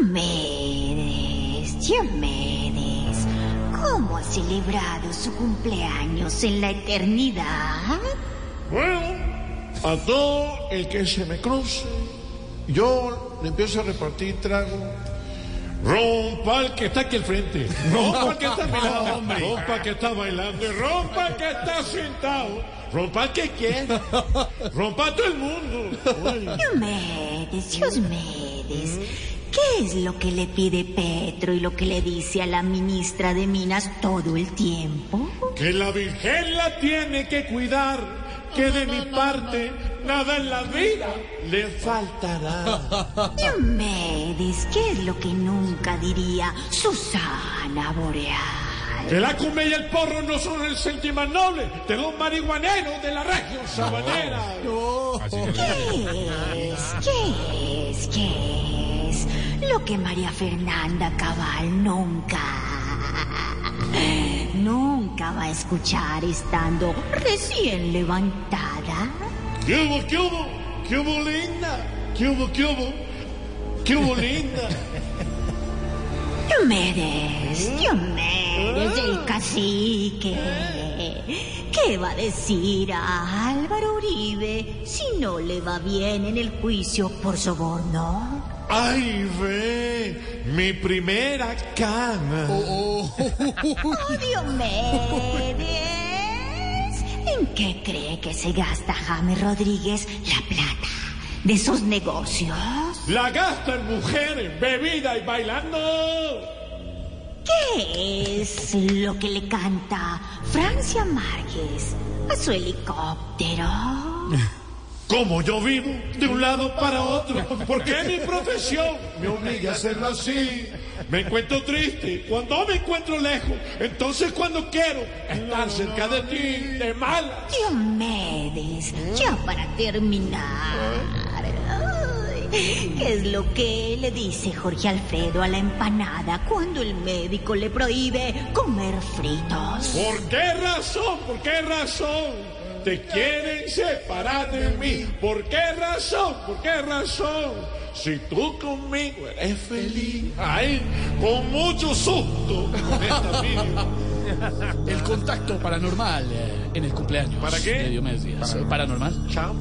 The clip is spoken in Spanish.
Diomedes, Diomedes, ¿cómo ha celebrado su cumpleaños en la eternidad? Bueno, a todo el que se me cruce, yo le empiezo a repartir trago. Rompa el que está aquí al frente. Rompa el que está mirando. Rompa el que está bailando. Y rompa el que está sentado. Rompa el que quiera. Rompa todo el mundo. Diomedes, Diomedes, ¿qué es lo que le pide Petro y lo que le dice a la ministra de Minas todo el tiempo? Que la Virgen la tiene que cuidar. Que de mi parte nada en la vida le faltará. Diomedes, ¿qué es lo que nunca diría Susana Boreal? Que la cumbia y el porro no son el sentimiento noble de los marihuaneros de la región sabanera. ¿Qué es? ¿Qué es? ¿Qué es? Lo que María Fernanda Cabal nunca, nunca va a escuchar estando recién levantada. ¿Qué hubo, qué hubo? ¿Qué hubo, linda? ¿Qué hubo, qué hubo? ¿Qué hubo, linda? Diomedes, Diomedes, el cacique. ¿Qué va a decir a Álvaro Uribe si no le va bien en el juicio por soborno? ¡Ay, ve! Mi primera cama. ¡Oh, Diomedes! ¿En qué cree que se gasta James Rodríguez la plata de sus negocios? La gasta en mujeres, bebida y bailando. ¿Qué es lo que le canta Francia Márquez a su helicóptero? Como yo vivo de un lado para otro, porque mi profesión me obliga a hacerlo así. Me encuentro triste cuando me encuentro lejos, entonces cuando quiero estar cerca de ti, de malas. Diomedes, ya para terminar. ¿Qué es lo que le dice Jorge Alfredo a la empanada cuando el médico le prohíbe comer fritos? ¿Por qué razón? ¿Por qué razón? Te quieren separar de mí. ¿Por qué razón? ¿Por qué razón? Si tú conmigo eres feliz, ay, con mucho susto con esta. El contacto paranormal eh, en el cumpleaños. ¿Para qué? De Diomedes Díaz. Paranormal. Chao.